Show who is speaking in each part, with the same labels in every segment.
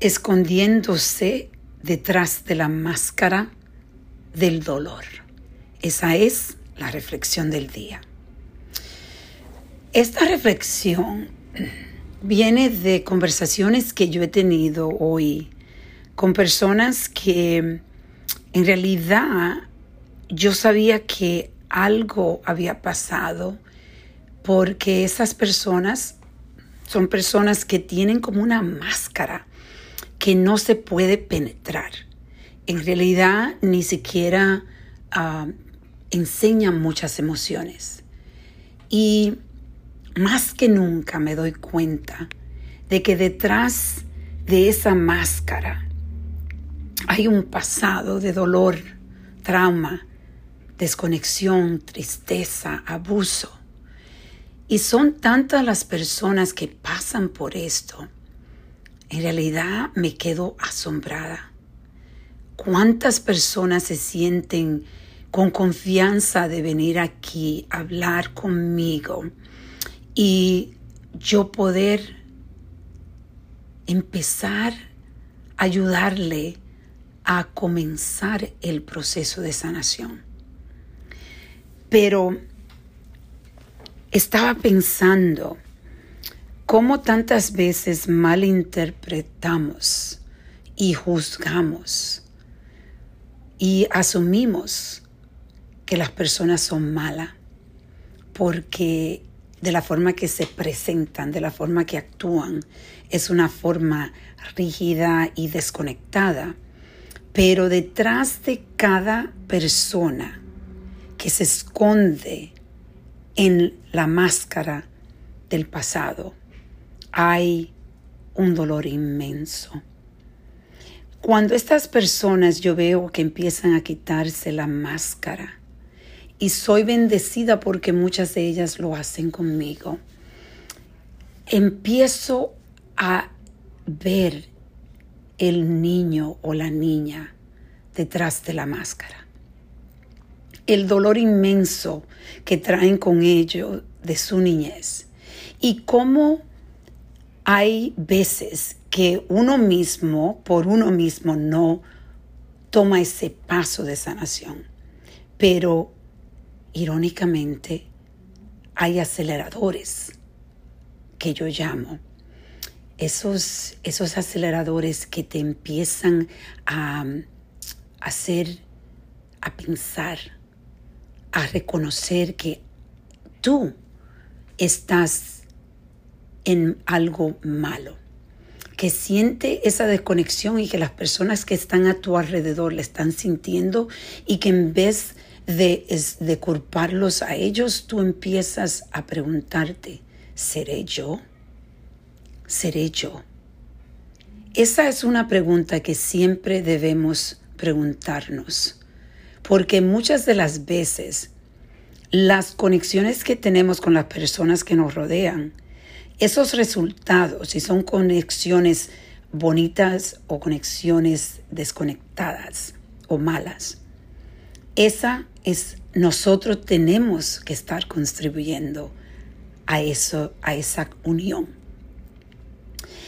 Speaker 1: escondiéndose detrás de la máscara del dolor. Esa es la reflexión del día. Esta reflexión viene de conversaciones que yo he tenido hoy con personas que en realidad yo sabía que algo había pasado porque esas personas son personas que tienen como una máscara que no se puede penetrar. En realidad ni siquiera uh, enseñan muchas emociones. Y más que nunca me doy cuenta de que detrás de esa máscara hay un pasado de dolor, trauma, desconexión, tristeza, abuso. Y son tantas las personas que pasan por esto. En realidad me quedo asombrada. ¿Cuántas personas se sienten con confianza de venir aquí a hablar conmigo y yo poder empezar a ayudarle a comenzar el proceso de sanación. Pero estaba pensando cómo tantas veces malinterpretamos y juzgamos y asumimos que las personas son malas porque de la forma que se presentan, de la forma que actúan, es una forma rígida y desconectada. Pero detrás de cada persona que se esconde en la máscara del pasado hay un dolor inmenso. Cuando estas personas yo veo que empiezan a quitarse la máscara, y soy bendecida porque muchas de ellas lo hacen conmigo, empiezo a ver el niño o la niña detrás de la máscara. El dolor inmenso que traen con ello de su niñez. Y cómo hay veces que uno mismo, por uno mismo, no toma ese paso de sanación. Pero, irónicamente, hay aceleradores que yo llamo esos, esos aceleradores que te empiezan a, hacer, a pensar, a reconocer que tú estás en algo malo, que siente esa desconexión y que las personas que están a tu alrededor le están sintiendo y que en vez de, de culparlos a ellos, tú empiezas a preguntarte, ¿seré yo? ¿Seré yo? Esa es una pregunta que siempre debemos preguntarnos, porque muchas de las veces las conexiones que tenemos con las personas que nos rodean, esos resultados, si son conexiones bonitas o conexiones desconectadas o malas, esa es nosotros tenemos que estar contribuyendo a eso, a esa unión.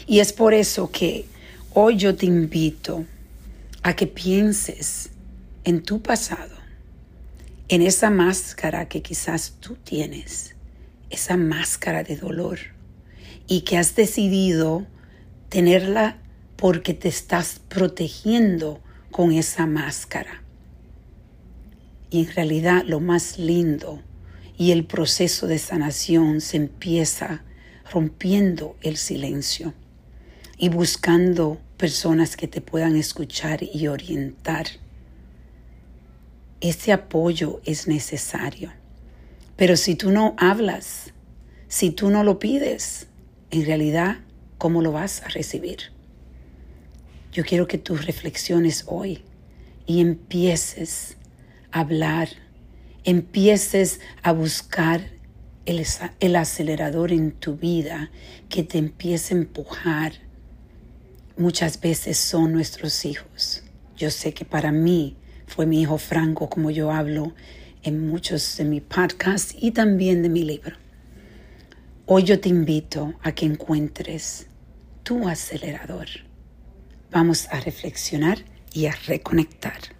Speaker 1: Y es por eso que hoy yo te invito a que pienses en tu pasado, en esa máscara que quizás tú tienes, esa máscara de dolor, y que has decidido tenerla porque te estás protegiendo con esa máscara. Y en realidad lo más lindo y el proceso de sanación se empieza rompiendo el silencio y buscando personas que te puedan escuchar y orientar. Ese apoyo es necesario. Pero si tú no hablas, si tú no lo pides, en realidad, ¿cómo lo vas a recibir? Yo quiero que tú reflexiones hoy y empieces a hablar, empieces a buscar el, el acelerador en tu vida que te empiece a empujar muchas veces son nuestros hijos. Yo sé que para mí fue mi hijo Franco, como yo hablo en muchos de mis podcasts y también de mi libro. Hoy yo te invito a que encuentres tu acelerador, vamos a reflexionar y a reconectar.